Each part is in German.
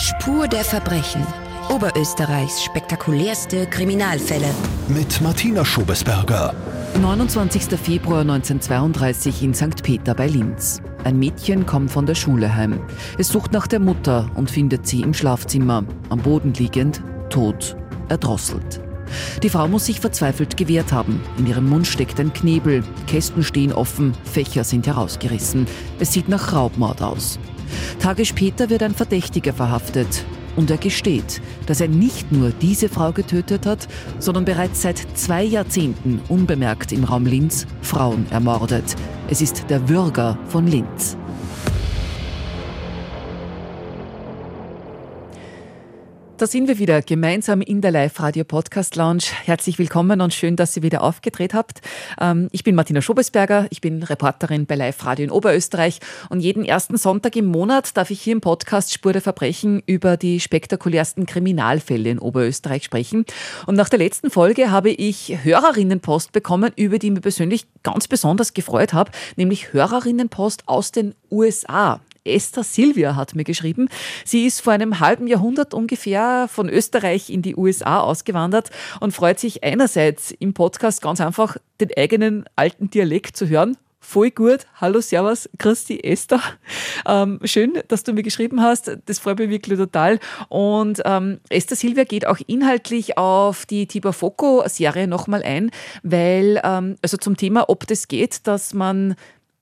Spur der Verbrechen. Oberösterreichs spektakulärste Kriminalfälle. Mit Martina Schobesberger. 29. Februar 1932 in St. Peter bei Linz. Ein Mädchen kommt von der Schule heim. Es sucht nach der Mutter und findet sie im Schlafzimmer, am Boden liegend, tot, erdrosselt. Die Frau muss sich verzweifelt gewehrt haben. In ihrem Mund steckt ein Knebel, Kästen stehen offen, Fächer sind herausgerissen. Es sieht nach Raubmord aus. Tage später wird ein Verdächtiger verhaftet. Und er gesteht, dass er nicht nur diese Frau getötet hat, sondern bereits seit zwei Jahrzehnten unbemerkt im Raum Linz Frauen ermordet. Es ist der Würger von Linz. Da sind wir wieder gemeinsam in der Live-Radio-Podcast-Lounge. Herzlich willkommen und schön, dass ihr wieder aufgedreht habt. Ähm, ich bin Martina Schobesberger, ich bin Reporterin bei Live-Radio in Oberösterreich und jeden ersten Sonntag im Monat darf ich hier im Podcast Spur der Verbrechen über die spektakulärsten Kriminalfälle in Oberösterreich sprechen. Und nach der letzten Folge habe ich Hörerinnenpost bekommen, über die ich mich persönlich ganz besonders gefreut habe, nämlich Hörerinnenpost aus den USA. Esther Silvia hat mir geschrieben. Sie ist vor einem halben Jahrhundert ungefähr von Österreich in die USA ausgewandert und freut sich einerseits im Podcast ganz einfach den eigenen alten Dialekt zu hören voll gut. Hallo, Servus, Christi, Esther. Ähm, schön, dass du mir geschrieben hast. Das freut mich wirklich total. Und ähm, Esther Silvia geht auch inhaltlich auf die Tiber Foco-Serie nochmal ein, weil, ähm, also zum Thema, ob das geht, dass man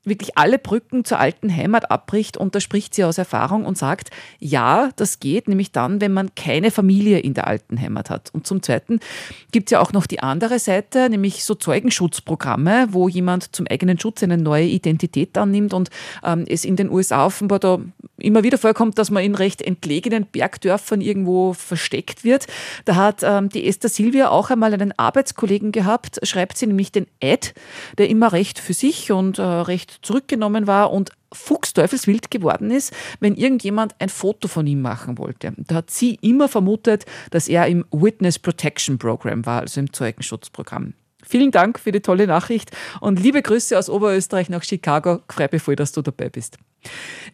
wirklich alle Brücken zur alten Heimat abbricht und da spricht sie aus Erfahrung und sagt, ja, das geht, nämlich dann, wenn man keine Familie in der alten Heimat hat. Und zum Zweiten gibt es ja auch noch die andere Seite, nämlich so Zeugenschutzprogramme, wo jemand zum eigenen Schutz eine neue Identität annimmt und ähm, es in den USA offenbar da immer wieder vorkommt, dass man in recht entlegenen Bergdörfern irgendwo versteckt wird. Da hat ähm, die Esther Silvia auch einmal einen Arbeitskollegen gehabt, schreibt sie nämlich den Ed, der immer recht für sich und äh, recht zurückgenommen war und fuchsteufelswild geworden ist, wenn irgendjemand ein Foto von ihm machen wollte. Da hat sie immer vermutet, dass er im Witness Protection Program war, also im Zeugenschutzprogramm. Vielen Dank für die tolle Nachricht und liebe Grüße aus Oberösterreich nach Chicago. Freue mich voll, dass du dabei bist.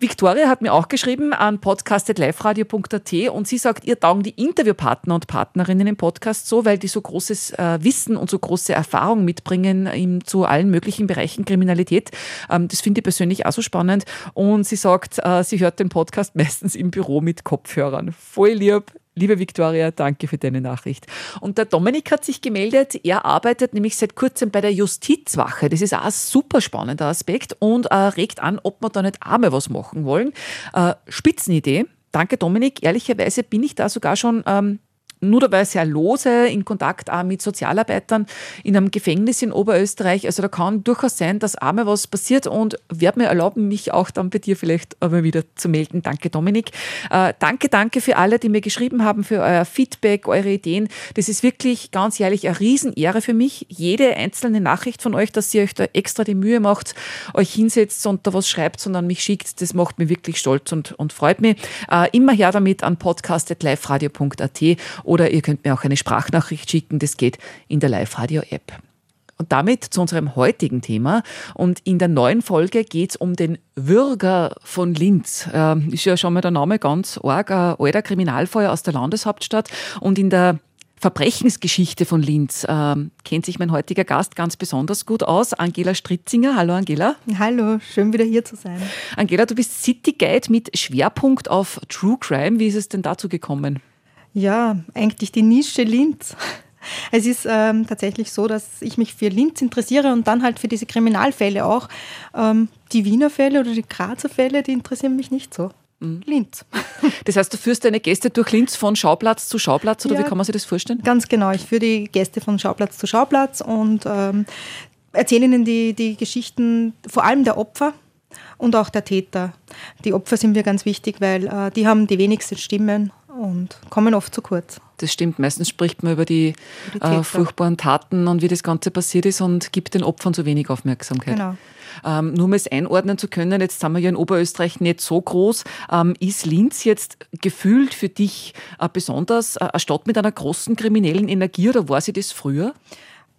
Victoria hat mir auch geschrieben an podcast.liferadio.at und sie sagt, ihr taugen die Interviewpartner und Partnerinnen im Podcast so, weil die so großes äh, Wissen und so große Erfahrung mitbringen im, zu allen möglichen Bereichen Kriminalität. Ähm, das finde ich persönlich auch so spannend. Und sie sagt, äh, sie hört den Podcast meistens im Büro mit Kopfhörern. Voll lieb. Liebe Viktoria, danke für deine Nachricht. Und der Dominik hat sich gemeldet. Er arbeitet nämlich seit kurzem bei der Justizwache. Das ist auch ein super spannender Aspekt und äh, regt an, ob wir da nicht einmal was machen wollen. Äh, Spitzenidee. Danke, Dominik. Ehrlicherweise bin ich da sogar schon ähm, nur dabei sehr lose in Kontakt auch mit Sozialarbeitern in einem Gefängnis in Oberösterreich. Also da kann durchaus sein, dass einmal was passiert und werde mir erlauben, mich auch dann bei dir vielleicht aber wieder zu melden. Danke, Dominik. Äh, danke, danke für alle, die mir geschrieben haben, für euer Feedback, eure Ideen. Das ist wirklich ganz ehrlich eine Riesenehre für mich. Jede einzelne Nachricht von euch, dass ihr euch da extra die Mühe macht, euch hinsetzt und da was schreibt, sondern mich schickt, das macht mich wirklich stolz und, und freut mich. Äh, immer her damit an podcast.liferadio.at oder ihr könnt mir auch eine Sprachnachricht schicken, das geht in der Live-Radio-App. Und damit zu unserem heutigen Thema. Und in der neuen Folge geht es um den Würger von Linz. Äh, ist ja schon mal der Name ganz arg, ein alter Kriminalfeuer aus der Landeshauptstadt. Und in der Verbrechensgeschichte von Linz äh, kennt sich mein heutiger Gast ganz besonders gut aus. Angela Stritzinger. Hallo Angela. Hallo, schön wieder hier zu sein. Angela, du bist City Guide mit Schwerpunkt auf True Crime. Wie ist es denn dazu gekommen? Ja, eigentlich die Nische Linz. Es ist ähm, tatsächlich so, dass ich mich für Linz interessiere und dann halt für diese Kriminalfälle auch. Ähm, die Wiener Fälle oder die Grazer Fälle, die interessieren mich nicht so. Mhm. Linz. Das heißt, du führst deine Gäste durch Linz von Schauplatz zu Schauplatz oder ja, wie kann man sich das vorstellen? Ganz genau. Ich führe die Gäste von Schauplatz zu Schauplatz und ähm, erzähle ihnen die, die Geschichten vor allem der Opfer, und auch der Täter. Die Opfer sind mir ganz wichtig, weil äh, die haben die wenigsten Stimmen und kommen oft zu kurz. Das stimmt. Meistens spricht man über die, die äh, furchtbaren Taten und wie das Ganze passiert ist und gibt den Opfern zu wenig Aufmerksamkeit. Genau. Ähm, nur um es einordnen zu können, jetzt sind wir ja in Oberösterreich nicht so groß. Ähm, ist Linz jetzt gefühlt für dich äh, besonders äh, eine Stadt mit einer großen kriminellen Energie oder war sie das früher?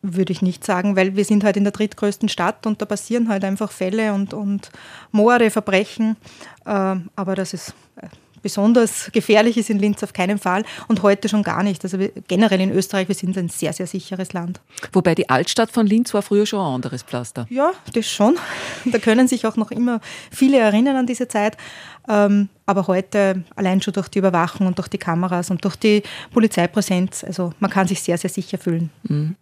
Würde ich nicht sagen, weil wir sind halt in der drittgrößten Stadt und da passieren halt einfach Fälle und, und Morde, Verbrechen. Ähm, aber das ist äh, besonders gefährlich ist in Linz auf keinen Fall und heute schon gar nicht. Also generell in Österreich, wir sind ein sehr, sehr sicheres Land. Wobei die Altstadt von Linz war früher schon ein anderes Pflaster. Ja, das schon. Da können sich auch noch immer viele erinnern an diese Zeit. Ähm, aber heute allein schon durch die Überwachung und durch die Kameras und durch die Polizeipräsenz, also man kann sich sehr, sehr sicher fühlen. Mhm.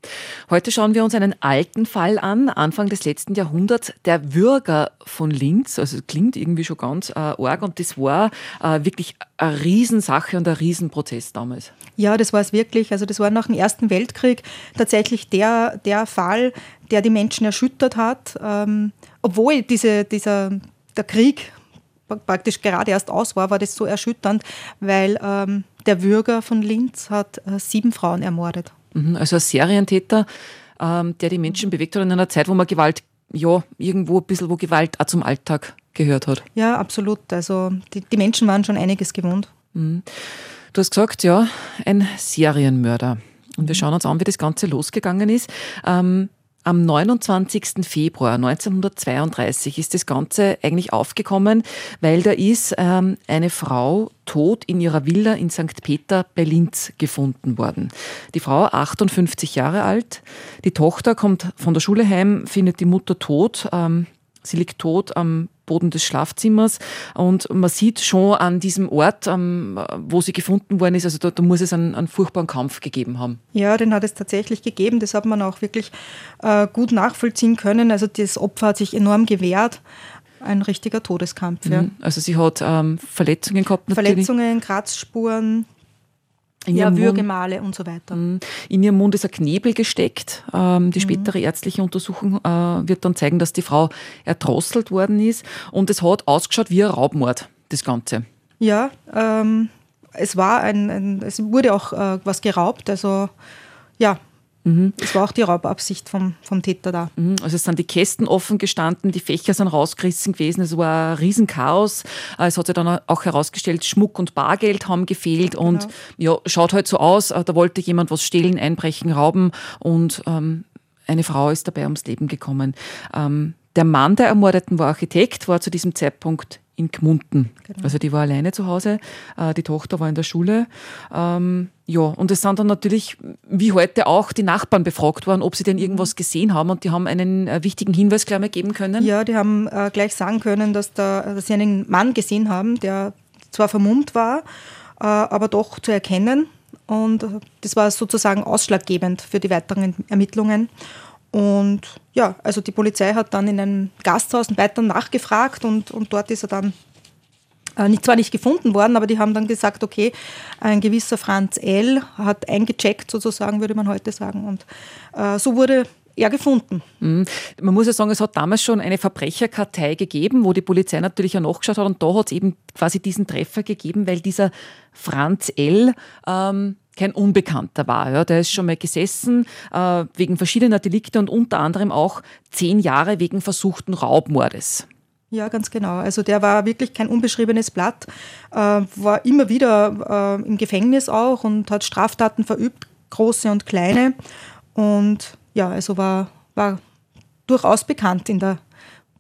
Heute schauen wir uns einen alten Fall an, Anfang des letzten Jahrhunderts, der Würger von Linz. Also klingt irgendwie schon ganz äh, arg und das war äh, wirklich eine Riesensache und ein Riesenprozess damals. Ja, das war es wirklich. Also das war nach dem Ersten Weltkrieg tatsächlich der, der Fall, der die Menschen erschüttert hat, ähm, obwohl diese, dieser, der Krieg praktisch gerade erst aus war, war das so erschütternd, weil ähm, der Bürger von Linz hat äh, sieben Frauen ermordet. Mhm, also ein Serientäter, ähm, der die Menschen bewegt hat in einer Zeit, wo man Gewalt, ja, irgendwo ein bisschen, wo Gewalt auch zum Alltag gehört hat. Ja, absolut. Also die, die Menschen waren schon einiges gewohnt. Mhm. Du hast gesagt, ja, ein Serienmörder. Und wir schauen uns an, wie das Ganze losgegangen ist. Ähm, am 29. Februar 1932 ist das Ganze eigentlich aufgekommen, weil da ist ähm, eine Frau tot in ihrer Villa in St. Peter bei Linz gefunden worden. Die Frau 58 Jahre alt, die Tochter kommt von der Schule heim, findet die Mutter tot. Ähm, sie liegt tot am Boden des Schlafzimmers. Und man sieht schon an diesem Ort, wo sie gefunden worden ist, also da, da muss es einen, einen, furchtbaren Kampf gegeben haben. Ja, den hat es tatsächlich gegeben. Das hat man auch wirklich äh, gut nachvollziehen können. Also das Opfer hat sich enorm gewehrt. Ein richtiger Todeskampf. Ja. Mhm. Also sie hat ähm, Verletzungen gehabt. Natürlich. Verletzungen, Kratzspuren, in ja, Würgemale und so weiter. Mhm. In ihrem Mund ist ein Knebel gesteckt. Ähm, die mhm. spätere ärztliche Untersuchung äh, wird dann zeigen, dass die Frau erdrosselt worden ist. Und es hat ausgeschaut wie ein Raubmord, das Ganze. Ja, ähm, es war ein, ein, es wurde auch äh, was geraubt. Also ja, Mhm. Das war auch die Raubabsicht vom, vom Täter da. Mhm. Also es sind die Kästen offen gestanden, die Fächer sind rausgerissen gewesen, es war ein Riesenchaos. Äh, es hat sich dann auch herausgestellt, Schmuck und Bargeld haben gefehlt genau. und ja, schaut halt so aus, äh, da wollte jemand was stehlen, einbrechen, rauben und ähm, eine Frau ist dabei ums Leben gekommen. Ähm, der Mann der Ermordeten war Architekt, war zu diesem Zeitpunkt in Gmunden. Genau. Also die war alleine zu Hause, äh, die Tochter war in der Schule. Ähm, ja, und es sind dann natürlich, wie heute auch, die Nachbarn befragt worden, ob sie denn irgendwas gesehen haben und die haben einen äh, wichtigen Hinweis gleich mal geben können. Ja, die haben äh, gleich sagen können, dass, da, dass sie einen Mann gesehen haben, der zwar vermummt war, äh, aber doch zu erkennen. Und das war sozusagen ausschlaggebend für die weiteren Ermittlungen. Und ja, also die Polizei hat dann in einem Gasthaus weiter nachgefragt und, und dort ist er dann äh, nicht, zwar nicht gefunden worden, aber die haben dann gesagt, okay, ein gewisser Franz L. hat eingecheckt, sozusagen, würde man heute sagen. Und äh, so wurde er gefunden. Mhm. Man muss ja sagen, es hat damals schon eine Verbrecherkartei gegeben, wo die Polizei natürlich auch nachgeschaut hat und da hat es eben quasi diesen Treffer gegeben, weil dieser Franz L. Ähm, kein Unbekannter war. Ja. Der ist schon mal gesessen äh, wegen verschiedener Delikte und unter anderem auch zehn Jahre wegen versuchten Raubmordes. Ja, ganz genau. Also der war wirklich kein unbeschriebenes Blatt, äh, war immer wieder äh, im Gefängnis auch und hat Straftaten verübt, große und kleine. Und ja, also war, war durchaus bekannt in der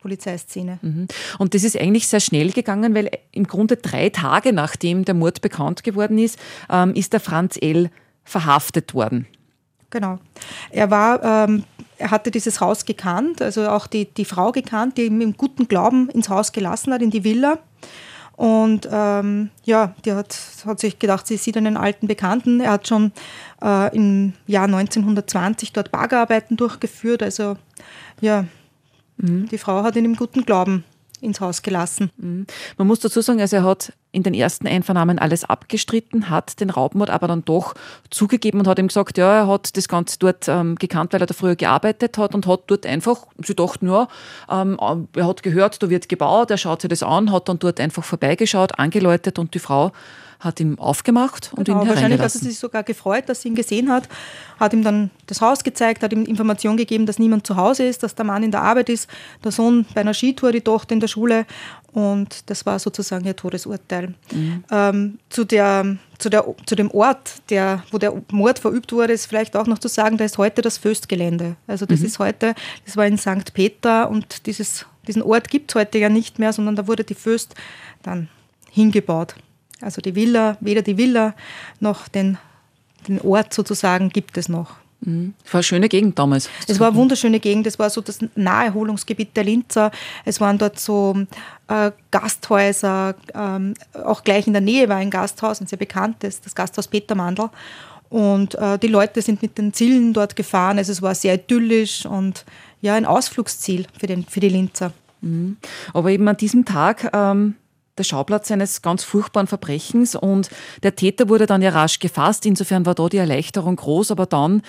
Polizeiszene. Mhm. Und das ist eigentlich sehr schnell gegangen, weil im Grunde drei Tage nachdem der Mord bekannt geworden ist, ähm, ist der Franz L. verhaftet worden. Genau. Er war, ähm, er hatte dieses Haus gekannt, also auch die, die Frau gekannt, die ihn im guten Glauben ins Haus gelassen hat, in die Villa. Und ähm, ja, die hat, hat sich gedacht, sie sieht einen alten Bekannten. Er hat schon äh, im Jahr 1920 dort Baggerarbeiten durchgeführt. Also ja, Mhm. Die Frau hat ihn im guten Glauben ins Haus gelassen. Mhm. Man muss dazu sagen, also er hat in den ersten Einvernahmen alles abgestritten, hat den Raubmord aber dann doch zugegeben und hat ihm gesagt, ja, er hat das Ganze dort ähm, gekannt, weil er da früher gearbeitet hat und hat dort einfach, sie dachten, ja, ähm, er hat gehört, da wird gebaut, er schaut sich das an, hat dann dort einfach vorbeigeschaut, angeläutet und die Frau hat ihm aufgemacht und genau, ihn Wahrscheinlich hat er sich sogar gefreut, dass sie ihn gesehen hat, hat ihm dann das Haus gezeigt, hat ihm Information gegeben, dass niemand zu Hause ist, dass der Mann in der Arbeit ist, der Sohn bei einer Skitour, die Tochter in der Schule und das war sozusagen ihr Todesurteil. Mhm. Ähm, zu, der, zu, der, zu dem Ort, der, wo der Mord verübt wurde, ist vielleicht auch noch zu sagen, da ist heute das Föstgelände. Also das mhm. ist heute, das war in St. Peter und dieses, diesen Ort gibt es heute ja nicht mehr, sondern da wurde die Föst dann hingebaut. Also die Villa, weder die Villa noch den, den Ort sozusagen gibt es noch. Mhm. Es war eine schöne Gegend damals. Es war eine wunderschöne Gegend. Es war so das Naherholungsgebiet der Linzer. Es waren dort so äh, Gasthäuser. Ähm, auch gleich in der Nähe war ein Gasthaus, ein sehr bekanntes, das Gasthaus Peter Mandl. Und äh, die Leute sind mit den Zillen dort gefahren. Also es war sehr idyllisch und ja, ein Ausflugsziel für, den, für die Linzer. Mhm. Aber eben an diesem Tag ähm, der Schauplatz eines ganz furchtbaren Verbrechens und der Täter wurde dann ja rasch gefasst. Insofern war da die Erleichterung groß, aber dann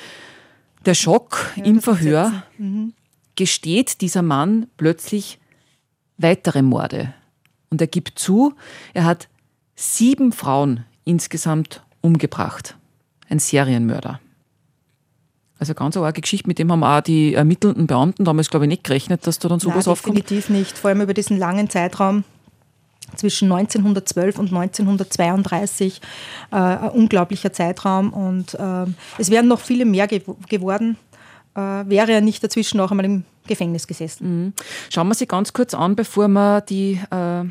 der Schock ja, im Verhör mhm. gesteht dieser Mann plötzlich weitere Morde. Und er gibt zu, er hat sieben Frauen insgesamt umgebracht. Ein Serienmörder. Also ganz eine arge Geschichte, mit dem haben auch die ermittelnden Beamten damals, glaube ich, nicht gerechnet, dass da dann sowas Nein, aufkommt. Definitiv nicht, vor allem über diesen langen Zeitraum zwischen 1912 und 1932 äh, ein unglaublicher Zeitraum und äh, es wären noch viele mehr ge geworden, äh, wäre er nicht dazwischen noch einmal im Gefängnis gesessen. Mhm. Schauen wir sie ganz kurz an, bevor wir die, äh,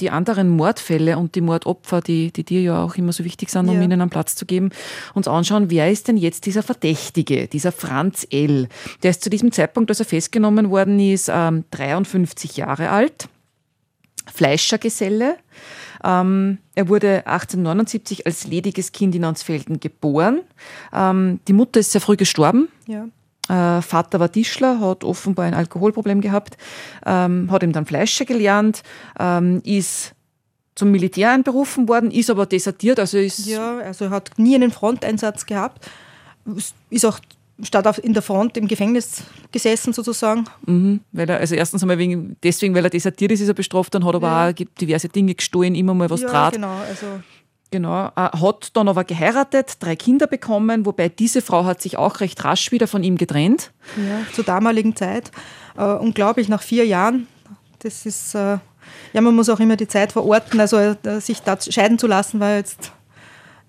die anderen Mordfälle und die Mordopfer, die, die dir ja auch immer so wichtig sind, um ja. ihnen einen Platz zu geben, uns anschauen, wer ist denn jetzt dieser Verdächtige, dieser Franz L. Der ist zu diesem Zeitpunkt, als er festgenommen worden ist, 53 ähm, Jahre alt Fleischergeselle. Ähm, er wurde 1879 als lediges Kind in Ansfelden geboren. Ähm, die Mutter ist sehr früh gestorben. Ja. Äh, Vater war Tischler, hat offenbar ein Alkoholproblem gehabt, ähm, hat ihm dann Fleischer gelernt, ähm, ist zum Militär einberufen worden, ist aber desertiert. Also ist ja, also er hat nie einen Fronteinsatz gehabt, ist auch statt auf, in der Front im Gefängnis gesessen sozusagen. Mhm, weil er, also erstens einmal wegen, deswegen, weil er desertiert ist, ist er bestraft, dann hat er ja. aber auch diverse Dinge gestohlen, immer mal was ja, trat. genau, also Genau, hat dann aber geheiratet, drei Kinder bekommen, wobei diese Frau hat sich auch recht rasch wieder von ihm getrennt. Ja, zur damaligen Zeit. Äh, unglaublich, nach vier Jahren. Das ist, äh, ja, man muss auch immer die Zeit verorten. Also äh, sich da scheiden zu lassen, war jetzt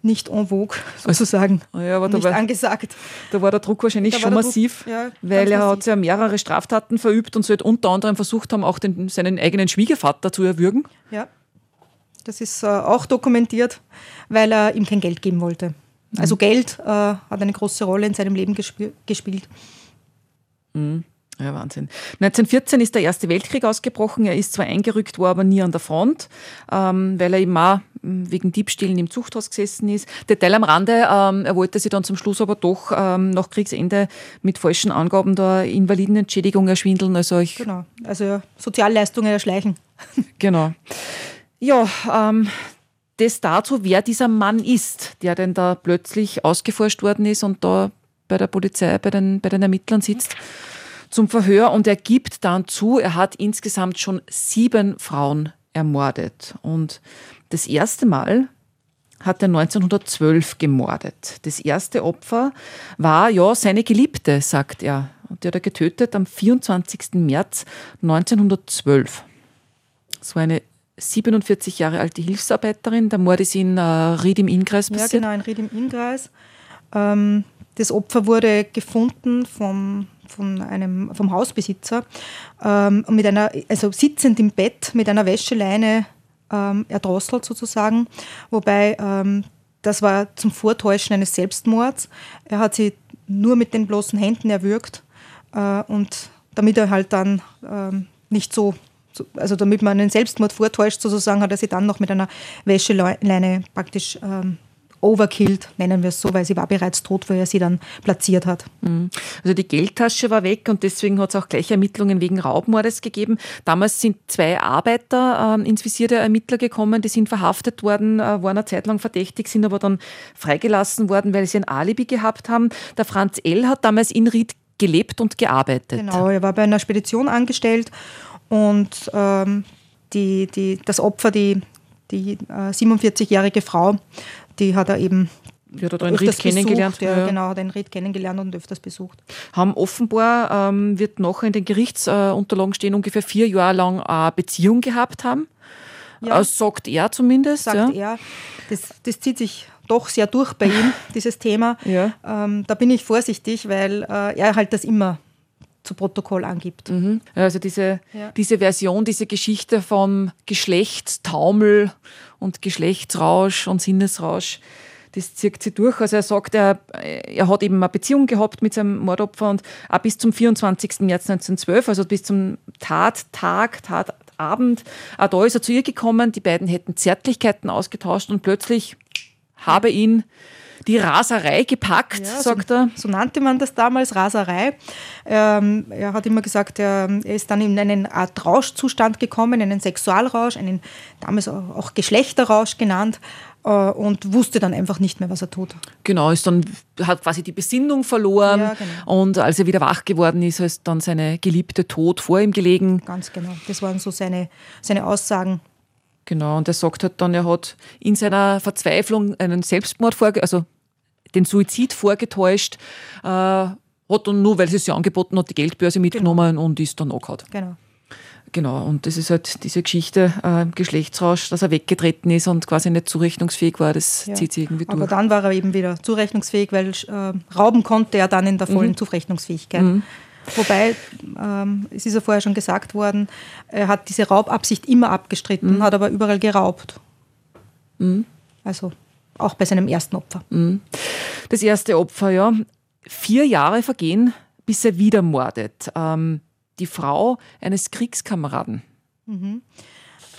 nicht en vogue, sozusagen. Also, ja, nicht war, angesagt. Da war der Druck wahrscheinlich da schon massiv, Druck, ja, weil er massiv. hat ja mehrere Straftaten verübt und sollte unter anderem versucht haben, auch den, seinen eigenen Schwiegervater zu erwürgen. Ja, das ist äh, auch dokumentiert, weil er ihm kein Geld geben wollte. Mhm. Also Geld äh, hat eine große Rolle in seinem Leben gesp gespielt. Mhm. Ja, Wahnsinn. 1914 ist der Erste Weltkrieg ausgebrochen. Er ist zwar eingerückt, war aber nie an der Front, ähm, weil er eben auch hm, wegen Diebstählen im Zuchthaus gesessen ist. Detail am Rande, ähm, er wollte sich dann zum Schluss aber doch ähm, nach Kriegsende mit falschen Angaben der Invalidenentschädigung erschwindeln. Also ich genau, also Sozialleistungen erschleichen. genau. Ja, ähm, das dazu, wer dieser Mann ist, der denn da plötzlich ausgeforscht worden ist und da bei der Polizei, bei den, bei den Ermittlern sitzt zum Verhör und er gibt dann zu, er hat insgesamt schon sieben Frauen ermordet. Und das erste Mal hat er 1912 gemordet. Das erste Opfer war ja seine Geliebte, sagt er. Und die hat er getötet am 24. März 1912. Das war eine 47 Jahre alte Hilfsarbeiterin. Der Mord ist in äh, Ried im Innkreis passiert. Ja, genau, in Ried im Innkreis. Ähm, das Opfer wurde gefunden vom von einem, vom Hausbesitzer ähm, mit einer, also sitzend im Bett mit einer Wäscheleine ähm, erdrosselt sozusagen, wobei ähm, das war zum Vortäuschen eines Selbstmords. Er hat sie nur mit den bloßen Händen erwürgt äh, und damit er halt dann ähm, nicht so, also damit man einen Selbstmord vortäuscht sozusagen, hat er sie dann noch mit einer Wäscheleine praktisch ähm, overkilled, nennen wir es so, weil sie war bereits tot, wo er sie dann platziert hat. Mhm. Also die Geldtasche war weg und deswegen hat es auch gleich Ermittlungen wegen Raubmordes gegeben. Damals sind zwei Arbeiter äh, ins Visier der Ermittler gekommen, die sind verhaftet worden, äh, waren eine Zeit lang verdächtig, sind aber dann freigelassen worden, weil sie ein Alibi gehabt haben. Der Franz L. hat damals in Ried gelebt und gearbeitet. Genau, er war bei einer Spedition angestellt und ähm, die, die, das Opfer, die, die äh, 47-jährige Frau, die hat er eben die hat er den Ried kennengelernt. Besucht, ja, ja. Genau, den Ried kennengelernt und öfters besucht. Haben offenbar, ähm, wird noch in den Gerichtsunterlagen stehen, ungefähr vier Jahre lang eine Beziehung gehabt haben. Ja. Äh, sagt er zumindest. Sagt ja. er. Das, das zieht sich doch sehr durch bei ihm, dieses Thema. Ja. Ähm, da bin ich vorsichtig, weil äh, er halt das immer zu Protokoll angibt. Mhm. Also diese, ja. diese Version, diese Geschichte vom Geschlechtstaumel und Geschlechtsrausch und Sinnesrausch, das zieht sie durch. Also er sagt, er, er hat eben eine Beziehung gehabt mit seinem Mordopfer und auch bis zum 24. März 1912, also bis zum Tattag, Tatabend, auch da ist er zu ihr gekommen, die beiden hätten Zärtlichkeiten ausgetauscht und plötzlich habe ihn die Raserei gepackt, ja, sagt so, er. So nannte man das damals, Raserei. Ähm, er hat immer gesagt, er, er, ist dann in einen Art Rauschzustand gekommen, einen Sexualrausch, einen damals auch Geschlechterrausch genannt äh, und wusste dann einfach nicht mehr, was er tut. Genau, ist dann, hat quasi die Besinnung verloren ja, genau. und als er wieder wach geworden ist, ist dann seine Geliebte tot vor ihm gelegen. Ganz genau, das waren so seine, seine Aussagen. Genau, und er sagt halt dann, er hat in seiner Verzweiflung einen Selbstmord vorge also den Suizid vorgetäuscht, äh, hat dann nur, weil sie es ja angeboten hat, die Geldbörse mitgenommen genau. und ist dann angehauen. Genau. Genau, und das ist halt diese Geschichte, äh, Geschlechtsrausch, dass er weggetreten ist und quasi nicht zurechnungsfähig war, das ja. zieht sich irgendwie durch. Aber dann war er eben wieder zurechnungsfähig, weil äh, rauben konnte er dann in der vollen mhm. Zurechnungsfähigkeit. Mhm. Wobei, ähm, es ist ja vorher schon gesagt worden, er hat diese Raubabsicht immer abgestritten, mhm. hat aber überall geraubt. Mhm. Also auch bei seinem ersten Opfer. Mhm. Das erste Opfer, ja. Vier Jahre vergehen, bis er wieder mordet. Ähm, die Frau eines Kriegskameraden.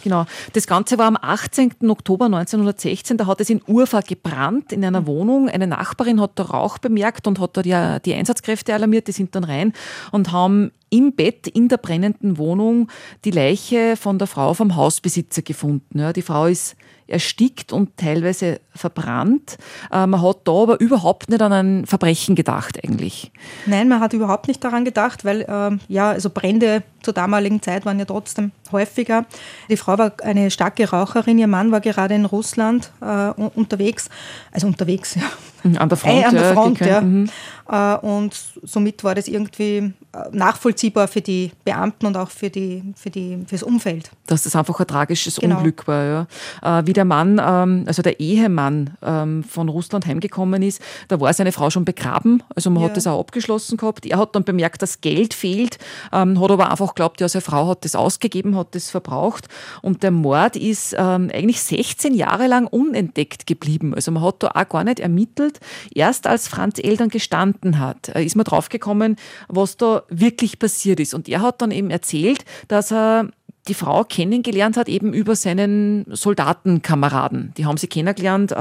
Genau. Das Ganze war am 18. Oktober 1916. Da hat es in Urfa gebrannt, in einer Wohnung. Eine Nachbarin hat da Rauch bemerkt und hat da die, die Einsatzkräfte alarmiert. Die sind dann rein und haben im Bett in der brennenden Wohnung die Leiche von der Frau vom Hausbesitzer gefunden. Ja, die Frau ist erstickt und teilweise verbrannt. Äh, man hat da aber überhaupt nicht an ein Verbrechen gedacht eigentlich. Nein, man hat überhaupt nicht daran gedacht, weil äh, ja, also Brände zur damaligen Zeit waren ja trotzdem häufiger. Die Frau war eine starke Raucherin, ihr Mann war gerade in Russland äh, unterwegs, also unterwegs, ja. An der Front, äh, an der Front ja. Mhm. Äh, und somit war das irgendwie äh, nachvollziehbar für die Beamten und auch für, die, für, die, für das Umfeld. Dass das einfach ein tragisches genau. Unglück war. Ja. Äh, wie der Mann, ähm, also der Ehemann ähm, von Russland heimgekommen ist, da war seine Frau schon begraben, also man ja. hat das auch abgeschlossen gehabt. Er hat dann bemerkt, dass Geld fehlt, ähm, hat aber einfach geglaubt, ja, seine Frau hat das ausgegeben, hat das verbraucht und der Mord ist eigentlich 16 Jahre lang unentdeckt geblieben. Also man hat da auch gar nicht ermittelt. Erst als Franz Eltern gestanden hat, ist man draufgekommen, was da wirklich passiert ist. Und er hat dann eben erzählt, dass er die Frau kennengelernt hat, eben über seinen Soldatenkameraden. Die haben sie kennengelernt äh,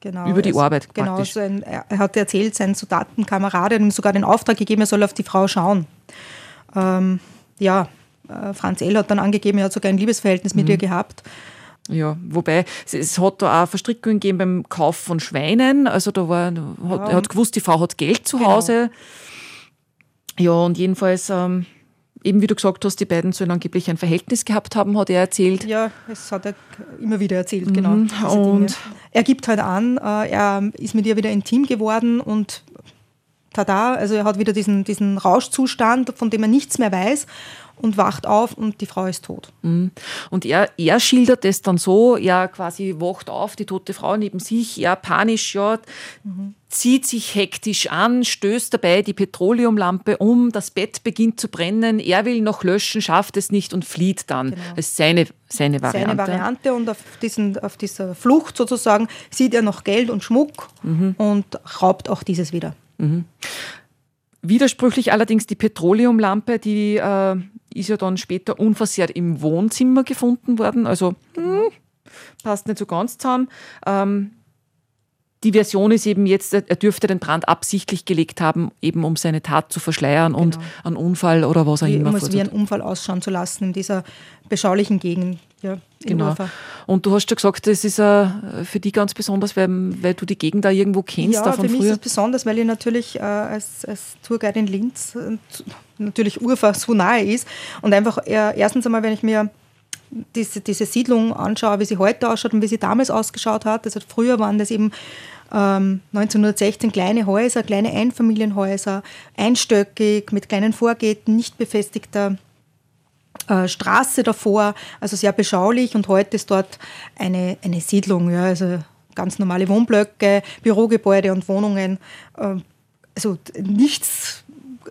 genau, über die also, Arbeit. Genau, praktisch. So ein, er hat erzählt, sein Soldatenkamerad hat ihm sogar den Auftrag gegeben, er soll auf die Frau schauen. Ähm, ja, äh, Franz L. hat dann angegeben, er hat sogar ein Liebesverhältnis mit mhm. ihr gehabt. Ja, wobei es, es, hat da auch Verstrickungen gegeben beim Kauf von Schweinen. Also da war, hat, er hat gewusst, die Frau hat Geld zu genau. Hause. Ja, und jedenfalls, ähm, eben wie du gesagt hast, die beiden sollen angeblich ein Verhältnis gehabt haben, hat er erzählt. Ja, das hat er immer wieder erzählt, genau. Mhm. Und er gibt halt an, äh, er ist mit ihr wieder intim geworden und tada, also er hat wieder diesen, diesen Rauschzustand, von dem er nichts mehr weiß und wacht auf und die Frau ist tot. Mhm. Und er, er schildert es dann so, er quasi wacht auf, die tote Frau neben sich, er panisch, ja, mhm. zieht sich hektisch an, stößt dabei die Petroleumlampe um, das Bett beginnt zu brennen, er will noch löschen, schafft es nicht und flieht dann. Genau. Das ist seine, seine Variante. Seine Variante und auf, diesen, auf dieser Flucht sozusagen sieht er noch Geld und Schmuck mhm. und raubt auch dieses wieder. Mhm. Widersprüchlich allerdings die Petroleumlampe, die äh, ist ja dann später unversehrt im Wohnzimmer gefunden worden. Also hm, passt nicht so ganz zusammen. Ähm, die Version ist eben jetzt, er dürfte den Brand absichtlich gelegt haben, eben um seine Tat zu verschleiern genau. und einen Unfall oder was auch immer. Um es wie einen Unfall ausschauen zu lassen in dieser beschaulichen Gegend. Ja, genau. Und du hast ja gesagt, das ist uh, für dich ganz besonders, weil, weil du die Gegend da irgendwo kennst. Ja, für mich früher. ist es besonders, weil ich natürlich äh, als, als Tourguide in Linz äh, natürlich Urfa so nahe ist und einfach äh, erstens einmal, wenn ich mir diese, diese Siedlung anschaue, wie sie heute ausschaut und wie sie damals ausgeschaut hat. Also früher waren das eben ähm, 1916 kleine Häuser, kleine Einfamilienhäuser, einstöckig, mit kleinen Vorgärten, nicht befestigter äh, Straße davor, also sehr beschaulich und heute ist dort eine, eine Siedlung, ja, also ganz normale Wohnblöcke, Bürogebäude und Wohnungen. Äh, also nichts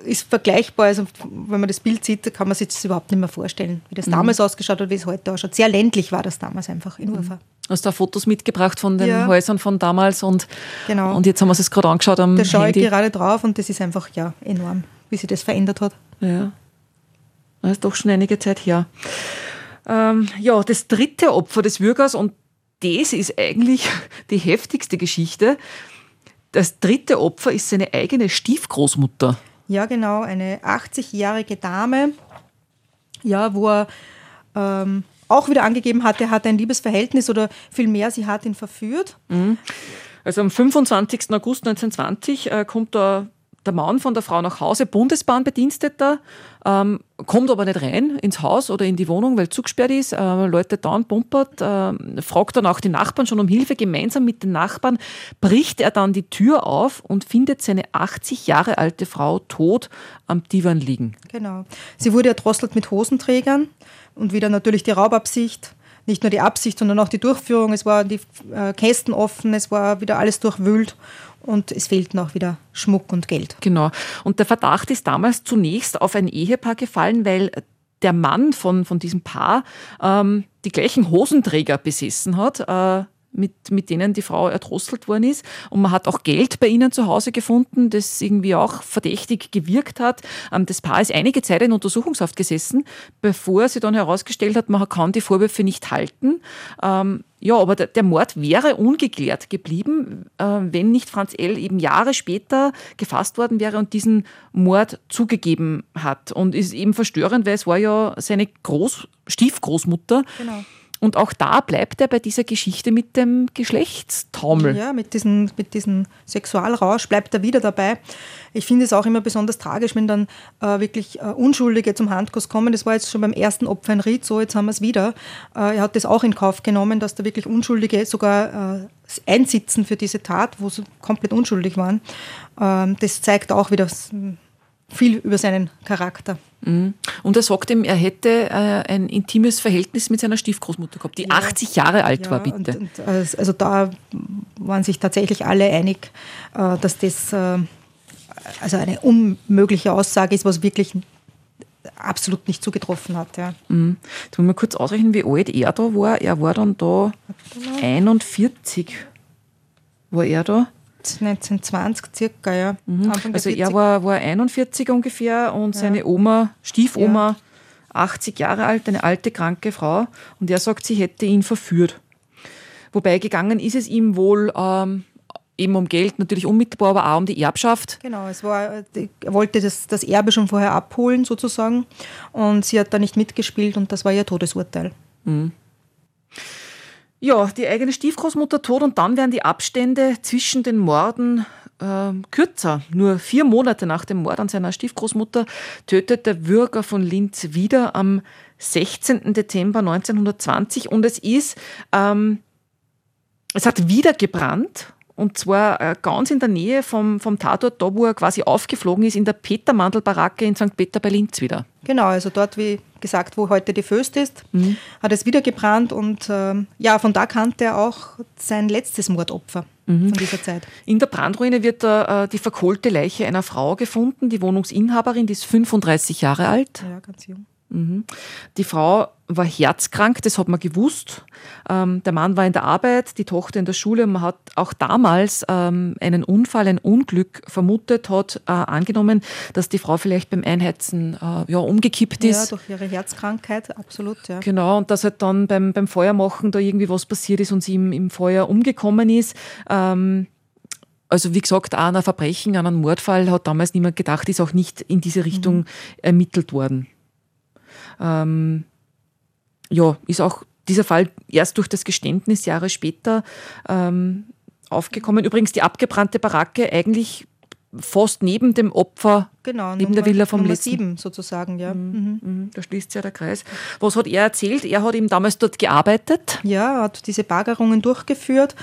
ist vergleichbar. Also wenn man das Bild sieht, kann man sich das überhaupt nicht mehr vorstellen, wie das mhm. damals ausgeschaut hat, wie es heute ausschaut. Sehr ländlich war das damals einfach in Urfa. Mhm. Hast du da Fotos mitgebracht von den ja. Häusern von damals und, genau. und jetzt haben wir es gerade angeschaut am Da schaue ich gerade drauf und das ist einfach ja enorm, wie sich das verändert hat. Ja, das ist doch schon einige Zeit her. Ähm, ja, das dritte Opfer des Würgers und das ist eigentlich die heftigste Geschichte. Das dritte Opfer ist seine eigene Stiefgroßmutter. Ja, genau, eine 80-jährige Dame, ja, wo er ähm, auch wieder angegeben hat, er hat ein Liebesverhältnis oder vielmehr, sie hat ihn verführt. Mhm. Also am 25. August 1920 äh, kommt da der Mann von der Frau nach Hause, Bundesbahnbediensteter, ähm, kommt aber nicht rein ins Haus oder in die Wohnung, weil zugesperrt ist, äh, läutet da pumpert, äh, fragt dann auch die Nachbarn schon um Hilfe. Gemeinsam mit den Nachbarn bricht er dann die Tür auf und findet seine 80 Jahre alte Frau tot am Divan liegen. Genau. Sie wurde erdrosselt mit Hosenträgern und wieder natürlich die Raubabsicht nicht nur die Absicht, sondern auch die Durchführung. Es waren die äh, Kästen offen, es war wieder alles durchwühlt und es fehlten auch wieder Schmuck und Geld. Genau. Und der Verdacht ist damals zunächst auf ein Ehepaar gefallen, weil der Mann von, von diesem Paar ähm, die gleichen Hosenträger besessen hat. Äh, mit, mit denen die Frau erdrosselt worden ist. Und man hat auch Geld bei ihnen zu Hause gefunden, das irgendwie auch verdächtig gewirkt hat. Ähm, das Paar ist einige Zeit in Untersuchungshaft gesessen, bevor sie dann herausgestellt hat, man kann die Vorwürfe nicht halten. Ähm, ja, aber der, Mord wäre ungeklärt geblieben, äh, wenn nicht Franz L. eben Jahre später gefasst worden wäre und diesen Mord zugegeben hat. Und ist eben verstörend, weil es war ja seine Groß Stiefgroßmutter. Genau und auch da bleibt er bei dieser Geschichte mit dem Geschlechtstaumel. Ja, mit diesem mit diesen Sexualrausch bleibt er wieder dabei. Ich finde es auch immer besonders tragisch, wenn dann äh, wirklich äh, Unschuldige zum Handkuss kommen. Das war jetzt schon beim ersten Opfer in Ried so, jetzt haben wir es wieder. Äh, er hat das auch in Kauf genommen, dass da wirklich Unschuldige sogar äh, einsitzen für diese Tat, wo sie komplett unschuldig waren. Ähm, das zeigt auch wieder viel über seinen Charakter. Mhm. Und er sagt ihm, er hätte äh, ein intimes Verhältnis mit seiner Stiefgroßmutter gehabt, die ja. 80 Jahre alt ja, war, bitte. Und, und, also da waren sich tatsächlich alle einig, äh, dass das äh, also eine unmögliche Aussage ist, was wirklich absolut nicht zugetroffen hat. Ja. Mhm. Jetzt wollen wir kurz ausrechnen, wie alt er da war. Er war dann da 41. War er da? 1920 circa, ja. Mhm. Also er war, war 41 ungefähr und ja. seine Oma, Stiefoma, ja. 80 Jahre alt, eine alte, kranke Frau. Und er sagt, sie hätte ihn verführt. Wobei gegangen ist es ihm wohl ähm, eben um Geld, natürlich unmittelbar, aber auch um die Erbschaft. Genau, es war, er wollte das, das Erbe schon vorher abholen sozusagen und sie hat da nicht mitgespielt und das war ihr Todesurteil. Mhm. Ja, die eigene Stiefgroßmutter tot und dann werden die Abstände zwischen den Morden äh, kürzer. Nur vier Monate nach dem Mord an seiner Stiefgroßmutter tötet der Würger von Linz wieder am 16. Dezember 1920 und es ist, ähm, es hat wieder gebrannt und zwar äh, ganz in der Nähe vom, vom Tatort, da wo er quasi aufgeflogen ist, in der Petermandel-Baracke in St. Peter bei Linz wieder. Genau, also dort, wie gesagt, wo heute die Föst ist, mhm. hat es wieder gebrannt und äh, ja, von da kannte er auch sein letztes Mordopfer. Mhm. Von dieser Zeit. In der Brandruine wird äh, die verkohlte Leiche einer Frau gefunden, die Wohnungsinhaberin, die ist 35 Jahre alt. Ja, ganz jung. Mhm. Die Frau war herzkrank, das hat man gewusst. Ähm, der Mann war in der Arbeit, die Tochter in der Schule. Man hat auch damals ähm, einen Unfall, ein Unglück vermutet, hat äh, angenommen, dass die Frau vielleicht beim Einheizen äh, ja, umgekippt ist. Ja, durch ihre Herzkrankheit, absolut. Ja. Genau, und dass halt dann beim, beim Feuermachen da irgendwie was passiert ist und sie im, im Feuer umgekommen ist. Ähm, also wie gesagt, an ein Verbrechen, an einen Mordfall hat damals niemand gedacht, ist auch nicht in diese Richtung mhm. ermittelt worden. Ähm, ja, ist auch dieser Fall erst durch das Geständnis Jahre später ähm, aufgekommen. Übrigens die abgebrannte Baracke eigentlich fast neben dem Opfer, genau, neben Nummer, der Villa vom Nummer letzten. sieben sozusagen, ja. Mhm, mhm. Mhm. Da schließt sich ja der Kreis. Was hat er erzählt? Er hat eben damals dort gearbeitet. Ja, hat diese Bagerungen durchgeführt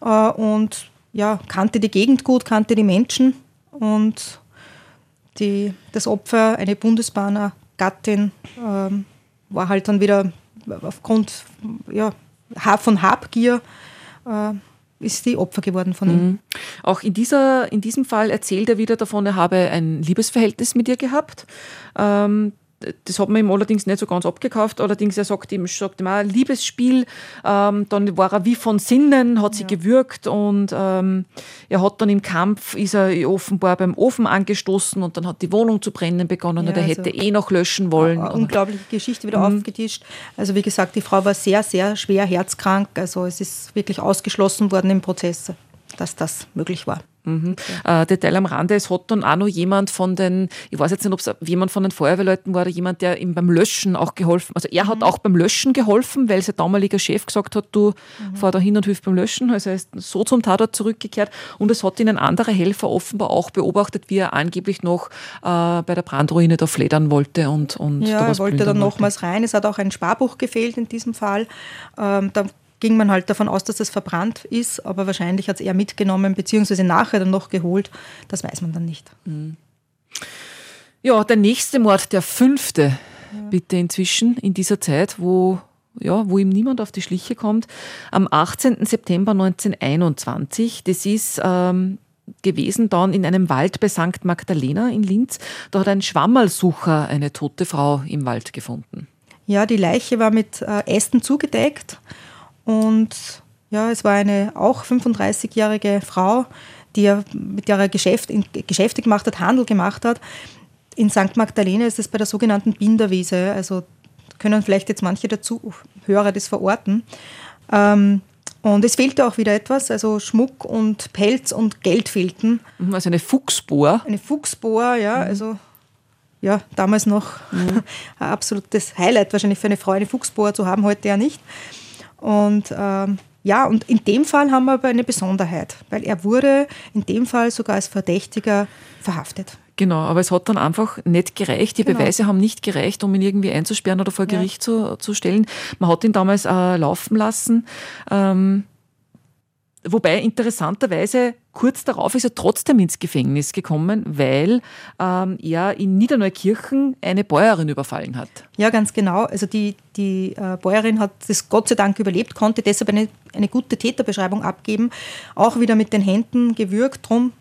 äh, und ja, kannte die Gegend gut, kannte die Menschen und die, das Opfer, eine Bundesbahner Gattin ähm, war halt dann wieder aufgrund ja, von Habgier äh, ist die Opfer geworden von ihm. Mhm. Auch in, dieser, in diesem Fall erzählt er wieder davon, er habe ein Liebesverhältnis mit ihr gehabt. Ähm, das hat man ihm allerdings nicht so ganz abgekauft. Allerdings, er sagt ihm, sagt ihm auch, Liebesspiel. Ähm, dann war er wie von Sinnen, hat sie ja. gewürgt und ähm, er hat dann im Kampf, ist er offenbar beim Ofen angestoßen und dann hat die Wohnung zu brennen begonnen ja, und er also hätte eh noch löschen wollen. Unglaubliche Geschichte wieder mhm. aufgetischt. Also wie gesagt, die Frau war sehr, sehr schwer herzkrank. Also es ist wirklich ausgeschlossen worden im Prozess, dass das möglich war. Mhm. Äh, Detail am Rande, es hat dann auch noch jemand von den, ich weiß jetzt nicht, ob es jemand von den Feuerwehrleuten war oder jemand, der ihm beim Löschen auch geholfen Also er mhm. hat auch beim Löschen geholfen, weil sein damaliger Chef gesagt hat, du mhm. fahr da hin und hilf beim Löschen. Also er ist so zum Tatort zurückgekehrt und es hat ihn ein anderer Helfer offenbar auch beobachtet, wie er angeblich noch äh, bei der Brandruine da fledern wollte und, und ja, da er wollte dann nochmals rein. Es hat auch ein Sparbuch gefehlt in diesem Fall. Ähm, da ging man halt davon aus, dass das verbrannt ist, aber wahrscheinlich hat es er mitgenommen, beziehungsweise nachher dann noch geholt. Das weiß man dann nicht. Mhm. Ja, der nächste Mord, der fünfte, ja. bitte inzwischen in dieser Zeit, wo, ja, wo ihm niemand auf die Schliche kommt. Am 18. September 1921, das ist ähm, gewesen dann in einem Wald bei St. Magdalena in Linz. Da hat ein Schwammerlsucher eine tote Frau im Wald gefunden. Ja, die Leiche war mit äh, Ästen zugedeckt und ja, es war eine auch 35-jährige Frau, die er, mit der er Geschäft, Geschäfte gemacht hat, Handel gemacht hat. In St. Magdalena ist es bei der sogenannten Binderwiese. Also können vielleicht jetzt manche dazu Hörer das verorten. Ähm, und es fehlte auch wieder etwas, also Schmuck und Pelz und Geld fehlten. Also eine Fuchsbohr. Eine Fuchsbohr, ja, mhm. also ja, damals noch mhm. ein absolutes Highlight wahrscheinlich für eine Frau, eine Fuchsbohr zu haben, heute ja nicht. Und ähm, ja, und in dem Fall haben wir aber eine Besonderheit, weil er wurde in dem Fall sogar als Verdächtiger verhaftet. Genau, aber es hat dann einfach nicht gereicht. Die genau. Beweise haben nicht gereicht, um ihn irgendwie einzusperren oder vor Gericht ja. zu, zu stellen. Man hat ihn damals äh, laufen lassen. Ähm, Wobei interessanterweise kurz darauf ist er trotzdem ins Gefängnis gekommen, weil ähm, er in Niederneukirchen eine Bäuerin überfallen hat. Ja, ganz genau. Also die, die äh, Bäuerin hat das Gott sei Dank überlebt, konnte deshalb eine, eine gute Täterbeschreibung abgeben. Auch wieder mit den Händen gewürgt. Drum,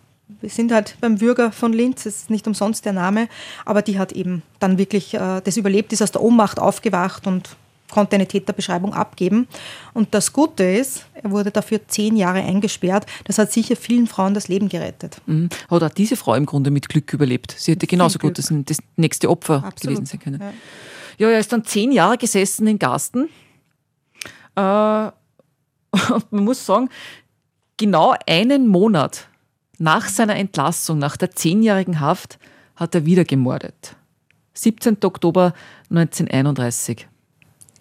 wir sind halt beim Bürger von Linz, das ist nicht umsonst der Name, aber die hat eben dann wirklich äh, das überlebt, ist aus der Ohnmacht aufgewacht und konnte eine Täterbeschreibung abgeben. Und das Gute ist, er wurde dafür zehn Jahre eingesperrt. Das hat sicher vielen Frauen das Leben gerettet. Mhm. Hat auch diese Frau im Grunde mit Glück überlebt. Sie hätte genauso gut das, das, nächste Opfer Absolut. gewesen sein können. Ja. ja. er ist dann zehn Jahre gesessen in Garsten. Äh, man muss sagen, genau einen Monat nach seiner Entlassung, nach der zehnjährigen Haft, hat er wieder gemordet. 17. Oktober 1931.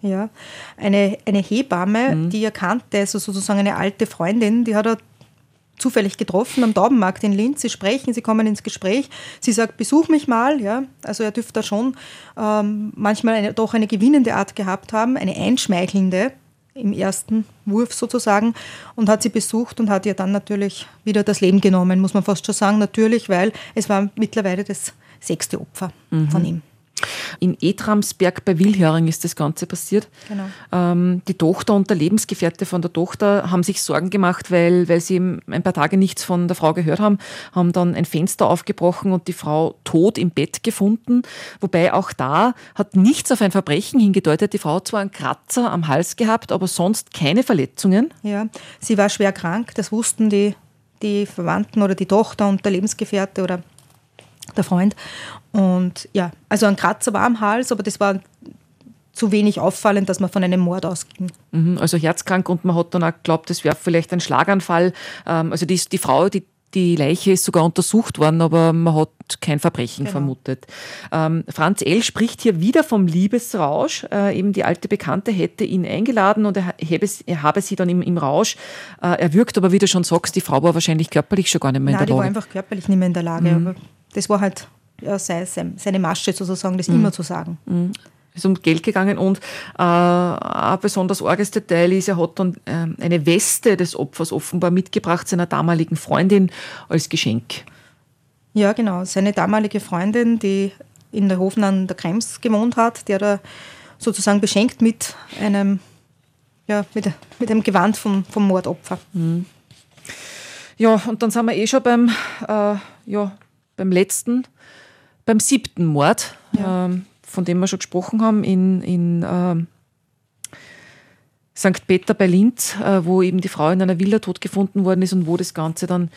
Ja, eine, eine Hebamme, mhm. die er kannte, also sozusagen eine alte Freundin, die hat er zufällig getroffen am Taubenmarkt in Linz. Sie sprechen, sie kommen ins Gespräch. Sie sagt, besuch mich mal. Ja, also er dürfte da schon ähm, manchmal eine, doch eine gewinnende Art gehabt haben, eine einschmeichelnde im ersten Wurf sozusagen und hat sie besucht und hat ihr dann natürlich wieder das Leben genommen, muss man fast schon sagen. Natürlich, weil es war mittlerweile das sechste Opfer mhm. von ihm. In Etramsberg bei Wilhöring ist das Ganze passiert. Genau. Ähm, die Tochter und der Lebensgefährte von der Tochter haben sich Sorgen gemacht, weil, weil sie ein paar Tage nichts von der Frau gehört haben, haben dann ein Fenster aufgebrochen und die Frau tot im Bett gefunden. Wobei auch da hat nichts auf ein Verbrechen hingedeutet. Die Frau hat zwar einen Kratzer am Hals gehabt, aber sonst keine Verletzungen. Ja, sie war schwer krank, das wussten die, die Verwandten oder die Tochter und der Lebensgefährte oder der Freund. Und ja, also ein Kratzer war am Hals, aber das war zu wenig auffallend, dass man von einem Mord ausging. Mhm, also herzkrank und man hat dann auch geglaubt, das wäre vielleicht ein Schlaganfall. Ähm, also die, die Frau, die die Leiche ist sogar untersucht worden, aber man hat kein Verbrechen genau. vermutet. Ähm, Franz L. spricht hier wieder vom Liebesrausch. Äh, eben die alte Bekannte hätte ihn eingeladen und er, habe, er habe sie dann im, im Rausch äh, erwürgt, aber wie du schon sagst, die Frau war wahrscheinlich körperlich schon gar nicht mehr Nein, in der Lage. die war einfach körperlich nicht mehr in der Lage. Mhm. Das war halt ja, seine Masche sozusagen, das mhm. immer zu sagen. Mhm. Es ist um Geld gegangen und äh, ein besonders arges Detail ist, er hat dann äh, eine Weste des Opfers offenbar mitgebracht, seiner damaligen Freundin als Geschenk. Ja, genau. Seine damalige Freundin, die in der Hofen an der Krems gewohnt hat, der da sozusagen beschenkt mit einem, ja, mit, mit einem Gewand vom, vom Mordopfer. Mhm. Ja, und dann sind wir eh schon beim, äh, ja, beim letzten, beim siebten Mord, ja. ähm, von dem wir schon gesprochen haben, in, in ähm, St. Peter bei Linz, äh, wo eben die Frau in einer Villa tot gefunden worden ist und wo das Ganze dann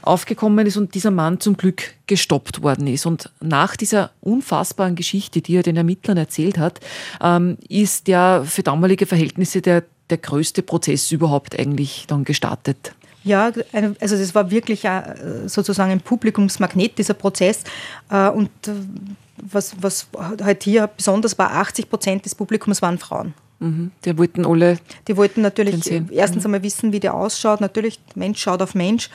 aufgekommen ist und dieser Mann zum Glück gestoppt worden ist. Und nach dieser unfassbaren Geschichte, die er den Ermittlern erzählt hat, ähm, ist der für damalige Verhältnisse der, der größte Prozess überhaupt eigentlich dann gestartet. Ja, also das war wirklich sozusagen ein Publikumsmagnet, dieser Prozess. Äh, und äh, was, was halt hier besonders war, 80 Prozent des Publikums waren Frauen. Mhm. Die wollten alle. Die wollten natürlich erstens mhm. einmal wissen, wie der ausschaut. Natürlich, Mensch schaut auf Mensch.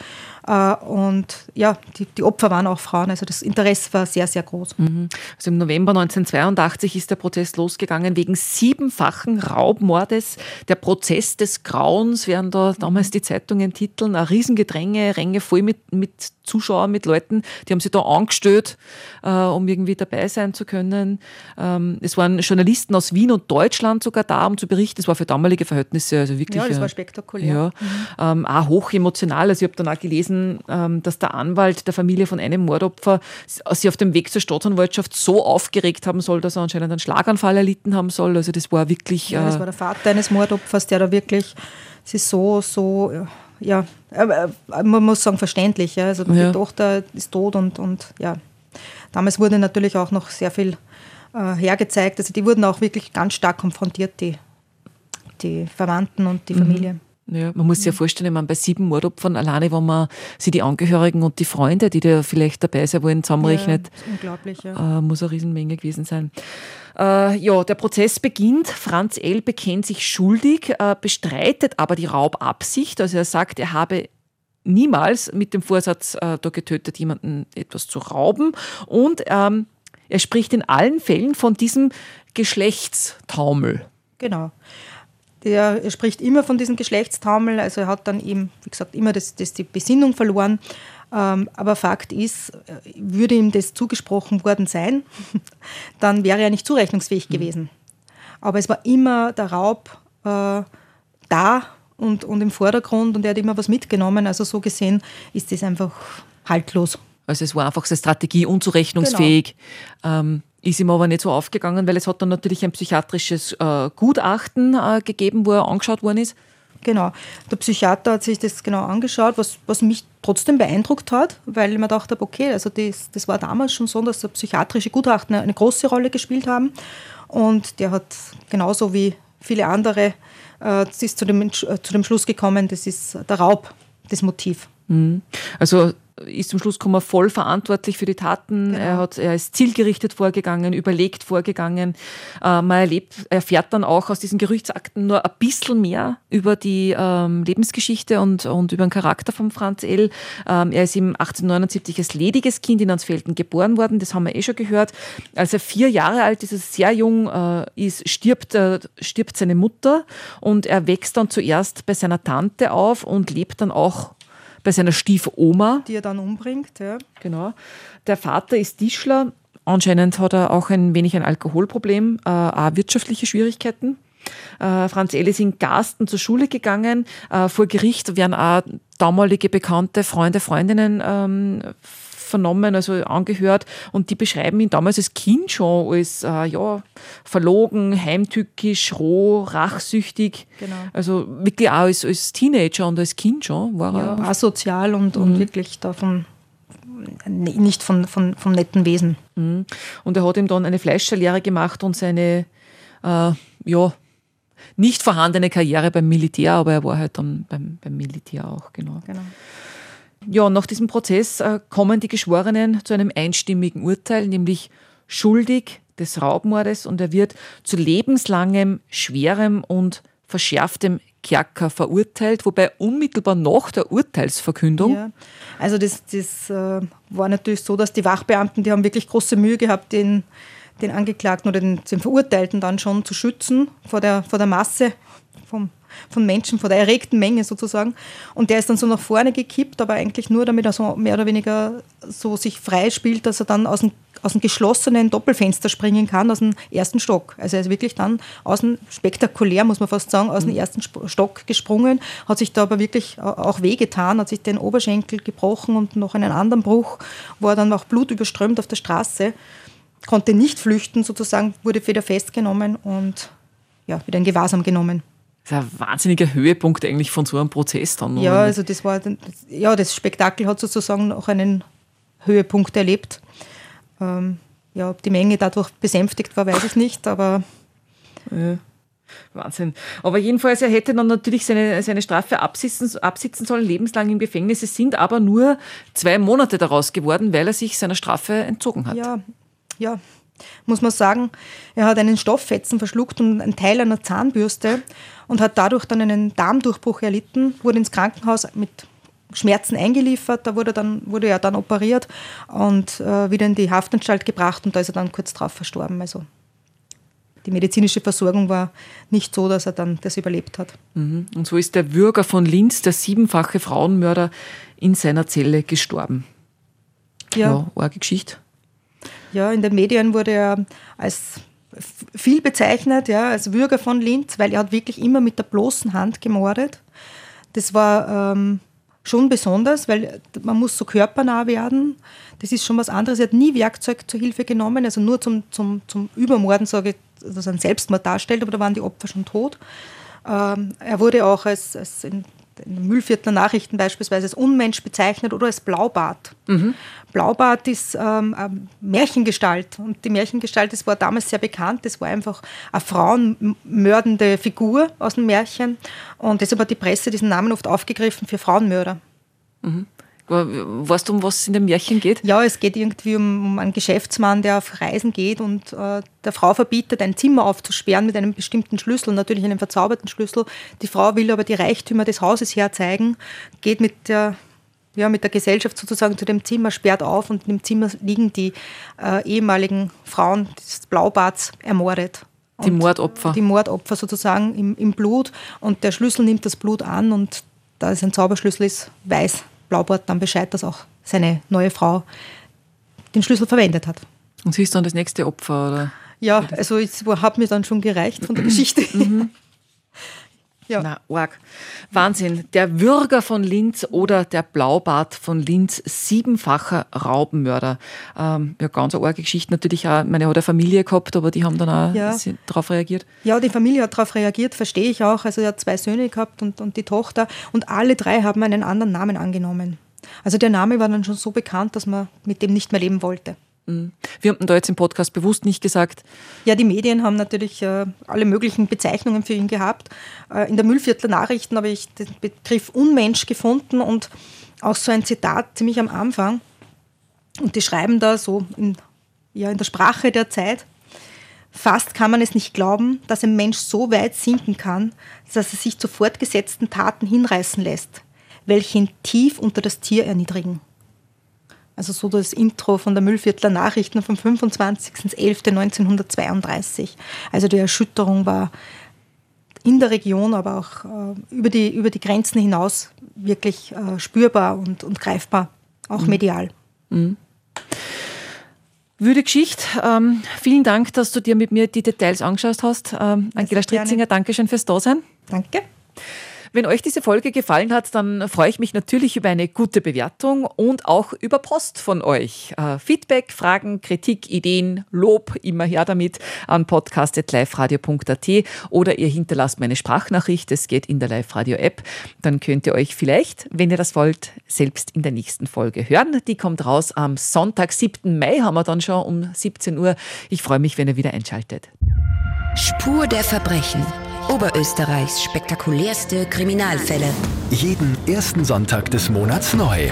Äh, und ja, die, die, Opfer waren auch Frauen, also das Interesse war sehr, sehr groß. Mhm. Also im November 1982 ist der Prozess losgegangen wegen siebenfachen Raubmordes. Der Prozess des Grauens werden da damals die Zeitungen titeln. Ein Riesengedränge, Ränge voll mit, mit Zuschauern, mit Leuten, die haben sich da angestellt, äh, um irgendwie dabei sein zu können. Ähm, es waren Journalisten aus Wien und Deutschland sogar da, um zu berichten. Es war für damalige Verhältnisse also wirklich. Ja, das war spektakulär. Ja, mhm. ähm, auch hoch emotional. Also ich habe dann auch gelesen, gelesen, ähm, dass der Anwalt der Familie von einem Mordopfer sich auf dem Weg zur Staatsanwaltschaft so aufgeregt haben soll, dass er anscheinend einen Schlaganfall erlitten haben soll. Also das war wirklich. Ja, das äh, war der Vater eines Mordopfers, der da wirklich sich so, so, ja, man muss sagen, verständlich. Ja. Also die ja. Tochter ist tot und, und ja. Damals wurde natürlich auch noch sehr viel äh, hergezeigt. Also die wurden auch wirklich ganz stark konfrontiert, die, die Verwandten und die mhm. Ja, man muss sich ja vorstellen, man bei sieben Mordopfern alleine, wenn man sich die Angehörigen und die Freunde, die da vielleicht dabei sein wollen, zusammenrechnet, ja, unglaublich, ja. Äh, muss eine Riesenmenge gewesen sein. Äh, ja, der Prozess beginnt. Franz L. bekennt sich schuldig, äh, bestreitet aber die Raubabsicht. Also er sagt, er habe niemals mit dem Vorsatz äh, da getötet, jemanden etwas zu rauben. Und ähm, er spricht in allen Fällen von diesem Geschlechtstaumel. Genau. Der spricht immer von diesem Geschlechtstaumel, also er hat dann eben, wie gesagt, immer das, das die Besinnung verloren. Ähm, aber Fakt ist, äh, würde ihm das zugesprochen worden sein, dann wäre er nicht zurechnungsfähig mhm. gewesen. Aber es war immer der Raub äh, da und, und im Vordergrund und er hat immer was mitgenommen. Also so gesehen ist das einfach haltlos. Also es war einfach seine Strategie unzurechnungsfähig. Genau. Ähm, ist ihm aber nicht so aufgegangen, weil es hat dann natürlich ein psychiatrisches äh, Gutachten äh, gegeben, wo er angeschaut worden ist. Genau. Der Psychiater hat sich das genau angeschaut, was, was mich trotzdem beeindruckt hat, weil ich mir gedacht habe, okay, also das, das war damals schon so, dass psychiatrische Gutachten eine große Rolle gespielt haben. Und der hat genauso wie viele andere äh, ist zu dem, äh, zu dem Schluss gekommen, das ist der Raub, das Motiv. Mhm. Also ist zum Schluss gekommen, voll verantwortlich für die Taten. Genau. Er, hat, er ist zielgerichtet vorgegangen, überlegt vorgegangen. Äh, man erlebt, erfährt dann auch aus diesen Gerüchtsakten nur ein bisschen mehr über die ähm, Lebensgeschichte und, und über den Charakter von Franz L. Ähm, er ist im 1879 als lediges Kind in Ansfelden geboren worden, das haben wir eh schon gehört. Als er vier Jahre alt ist, also sehr jung äh, ist, stirbt, äh, stirbt seine Mutter und er wächst dann zuerst bei seiner Tante auf und lebt dann auch bei seiner Stiefoma. Die er dann umbringt, ja. Genau. Der Vater ist Tischler. Anscheinend hat er auch ein wenig ein Alkoholproblem, äh, auch wirtschaftliche Schwierigkeiten. Äh, Franz L. ist in Garsten zur Schule gegangen. Äh, vor Gericht werden auch damalige Bekannte, Freunde, Freundinnen ähm, vernommen, also angehört und die beschreiben ihn damals als Kind schon als äh, ja, verlogen, heimtückisch, roh, rachsüchtig. Genau. Also wirklich auch als, als Teenager und als Kind schon war ja, er. Asozial und, und mhm. wirklich davon nicht von, von, vom netten Wesen. Mhm. Und er hat ihm dann eine Fleischerlehre gemacht und seine äh, ja, nicht vorhandene Karriere beim Militär, aber er war halt dann beim, beim Militär auch, genau. genau. Ja, nach diesem Prozess äh, kommen die Geschworenen zu einem einstimmigen Urteil, nämlich schuldig des Raubmordes und er wird zu lebenslangem, schwerem und verschärftem Kerker verurteilt, wobei unmittelbar nach der Urteilsverkündung. Ja. Also das, das äh, war natürlich so, dass die Wachbeamten, die haben wirklich große Mühe gehabt, den, den Angeklagten oder den, den Verurteilten dann schon zu schützen vor der, vor der Masse vom von Menschen, von der erregten Menge sozusagen. Und der ist dann so nach vorne gekippt, aber eigentlich nur, damit er so mehr oder weniger so sich frei spielt, dass er dann aus dem, aus dem geschlossenen Doppelfenster springen kann, aus dem ersten Stock. Also er ist wirklich dann aus dem, spektakulär muss man fast sagen, aus dem mhm. ersten Stock gesprungen, hat sich da aber wirklich auch wehgetan, hat sich den Oberschenkel gebrochen und noch einen anderen Bruch, war dann auch blutüberströmt auf der Straße, konnte nicht flüchten sozusagen, wurde wieder festgenommen und ja, wieder in Gewahrsam genommen. Das ist ein wahnsinniger Höhepunkt eigentlich von so einem Prozess dann. Ja, also das war, ja, das Spektakel hat sozusagen noch einen Höhepunkt erlebt. Ähm, ja, ob die Menge dadurch besänftigt war, weiß ich nicht, aber. Ja. Wahnsinn. Aber jedenfalls, er hätte dann natürlich seine, seine Strafe absitzen, absitzen sollen, lebenslang im Gefängnis. Es sind aber nur zwei Monate daraus geworden, weil er sich seiner Strafe entzogen hat. Ja, ja. Muss man sagen, er hat einen Stofffetzen verschluckt und einen Teil einer Zahnbürste und hat dadurch dann einen Darmdurchbruch erlitten, wurde ins Krankenhaus mit Schmerzen eingeliefert, da wurde, dann, wurde er dann operiert und äh, wieder in die Haftanstalt gebracht und da ist er dann kurz darauf verstorben. Also die medizinische Versorgung war nicht so, dass er dann das überlebt hat. Mhm. Und so ist der Bürger von Linz, der siebenfache Frauenmörder, in seiner Zelle gestorben. Ja, ja arge Geschichte. Ja, in den Medien wurde er als viel bezeichnet, ja, als Bürger von Linz, weil er hat wirklich immer mit der bloßen Hand gemordet. Das war ähm, schon besonders, weil man muss so körpernah werden. Das ist schon was anderes. Er hat nie Werkzeug zur Hilfe genommen, also nur zum, zum, zum Übermorden, sage ich, dass er einen Selbstmord darstellt, aber da waren die Opfer schon tot. Ähm, er wurde auch als, als in in den Müllviertler Nachrichten beispielsweise als Unmensch bezeichnet oder als Blaubart. Mhm. Blaubart ist ähm, eine Märchengestalt und die Märchengestalt, das war damals sehr bekannt, das war einfach eine frauenmördende Figur aus dem Märchen und deshalb hat die Presse diesen Namen oft aufgegriffen für Frauenmörder. Mhm. Weißt du, um was es in dem Märchen geht? Ja, es geht irgendwie um, um einen Geschäftsmann, der auf Reisen geht und äh, der Frau verbietet, ein Zimmer aufzusperren mit einem bestimmten Schlüssel, natürlich einem verzauberten Schlüssel. Die Frau will aber die Reichtümer des Hauses herzeigen, geht mit der ja, mit der Gesellschaft sozusagen zu dem Zimmer, sperrt auf und in dem Zimmer liegen die äh, ehemaligen Frauen des Blaubarts ermordet. Die Mordopfer. Die Mordopfer sozusagen im, im Blut und der Schlüssel nimmt das Blut an und da es ein Zauberschlüssel ist, weiß Blaubart dann Bescheid, dass auch seine neue Frau den Schlüssel verwendet hat. Und sie ist dann das nächste Opfer, oder? Ja, also es hat mir dann schon gereicht von der Geschichte. Mhm. Ja. Na, arg. Wahnsinn. Der Würger von Linz oder der Blaubart von Linz, siebenfacher Raubenmörder. Ähm, ja, ganz eine arge Geschichte. Natürlich auch, meine, hat eine Familie gehabt, aber die haben dann auch ja. darauf reagiert. Ja, die Familie hat darauf reagiert, verstehe ich auch. Also er hat zwei Söhne gehabt und, und die Tochter und alle drei haben einen anderen Namen angenommen. Also der Name war dann schon so bekannt, dass man mit dem nicht mehr leben wollte. Mhm. Wir haben da jetzt im Podcast bewusst nicht gesagt. Ja, die Medien haben natürlich äh, alle möglichen Bezeichnungen für ihn gehabt. Äh, in der Müllviertler Nachrichten habe ich den Begriff Unmensch gefunden und auch so ein Zitat ziemlich am Anfang. Und die schreiben da so in, ja, in der Sprache der Zeit. Fast kann man es nicht glauben, dass ein Mensch so weit sinken kann, dass er sich zu fortgesetzten Taten hinreißen lässt, welche ihn tief unter das Tier erniedrigen. Also so das Intro von der Müllviertler Nachrichten vom 25.11.1932. Also die Erschütterung war in der Region, aber auch äh, über, die, über die Grenzen hinaus wirklich äh, spürbar und, und greifbar, auch mhm. medial. Mhm. Wüde Geschichte. Ähm, vielen Dank, dass du dir mit mir die Details angeschaut hast. Ähm, Angela Stritzinger, danke schön fürs Dasein. Danke. Wenn euch diese Folge gefallen hat, dann freue ich mich natürlich über eine gute Bewertung und auch über Post von euch. Äh, Feedback, Fragen, Kritik, Ideen, Lob, immer her damit an podcast.liferadio.at oder ihr hinterlasst meine Sprachnachricht. Es geht in der Live-Radio-App. Dann könnt ihr euch vielleicht, wenn ihr das wollt, selbst in der nächsten Folge hören. Die kommt raus am Sonntag, 7. Mai, haben wir dann schon um 17 Uhr. Ich freue mich, wenn ihr wieder einschaltet. Spur der Verbrechen. Oberösterreichs spektakulärste Kriminalfälle. Jeden ersten Sonntag des Monats neu.